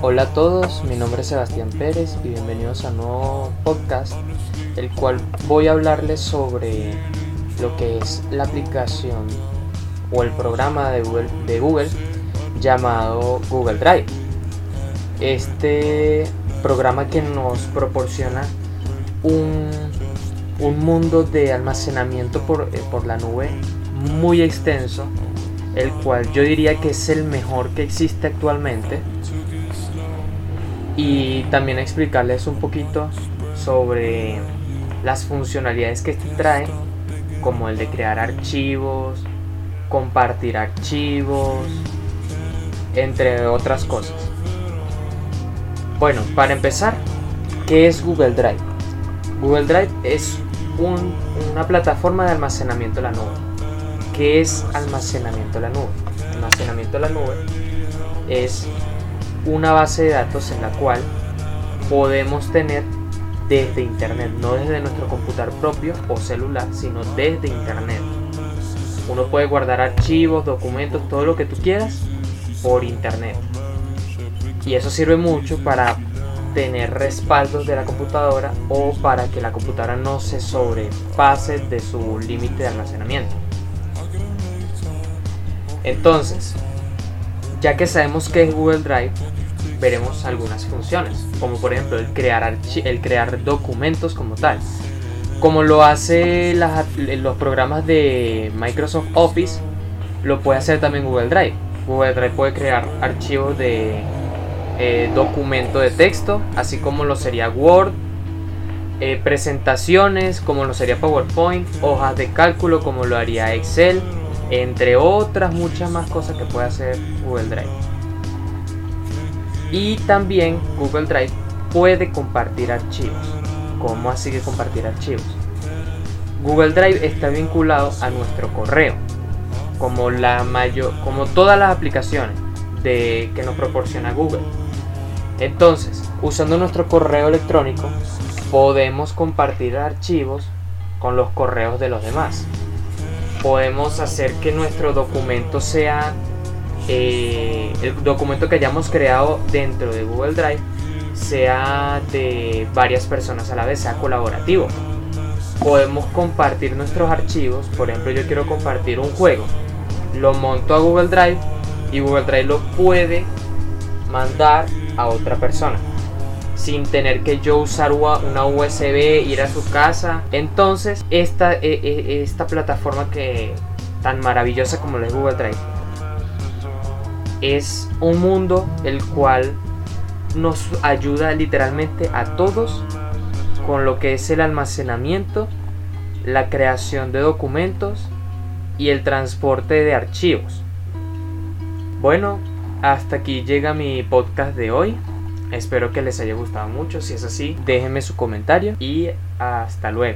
Hola a todos, mi nombre es Sebastián Pérez y bienvenidos a un nuevo podcast, el cual voy a hablarles sobre lo que es la aplicación o el programa de Google, de Google llamado Google Drive. Este programa que nos proporciona un, un mundo de almacenamiento por, eh, por la nube muy extenso, el cual yo diría que es el mejor que existe actualmente. Y también explicarles un poquito sobre las funcionalidades que trae, como el de crear archivos, compartir archivos, entre otras cosas. Bueno, para empezar, ¿qué es Google Drive? Google Drive es una plataforma de almacenamiento de la nube. ¿Qué es almacenamiento de la nube? Almacenamiento de la nube es una base de datos en la cual podemos tener desde internet, no desde nuestro computador propio o celular, sino desde internet. Uno puede guardar archivos, documentos, todo lo que tú quieras por internet. Y eso sirve mucho para tener respaldos de la computadora o para que la computadora no se sobrepase de su límite de almacenamiento. Entonces, ya que sabemos que es Google Drive, veremos algunas funciones, como por ejemplo el crear, el crear documentos como tal, como lo hace los programas de Microsoft Office, lo puede hacer también Google Drive. Google Drive puede crear archivos de eh, documento de texto, así como lo sería Word, eh, presentaciones como lo sería PowerPoint, hojas de cálculo como lo haría Excel, entre otras muchas más cosas que puede hacer Google Drive. Y también Google Drive puede compartir archivos. ¿Cómo así que compartir archivos? Google Drive está vinculado a nuestro correo, como la mayor, como todas las aplicaciones de, que nos proporciona Google. Entonces, usando nuestro correo electrónico, podemos compartir archivos con los correos de los demás podemos hacer que nuestro documento sea eh, el documento que hayamos creado dentro de Google Drive sea de varias personas a la vez, sea colaborativo. Podemos compartir nuestros archivos, por ejemplo yo quiero compartir un juego, lo monto a Google Drive y Google Drive lo puede mandar a otra persona sin tener que yo usar una USB, ir a su casa. Entonces, esta, e, e, esta plataforma que tan maravillosa como la es Google Drive es un mundo el cual nos ayuda literalmente a todos con lo que es el almacenamiento, la creación de documentos y el transporte de archivos. Bueno, hasta aquí llega mi podcast de hoy. Espero que les haya gustado mucho. Si es así, déjenme su comentario y hasta luego.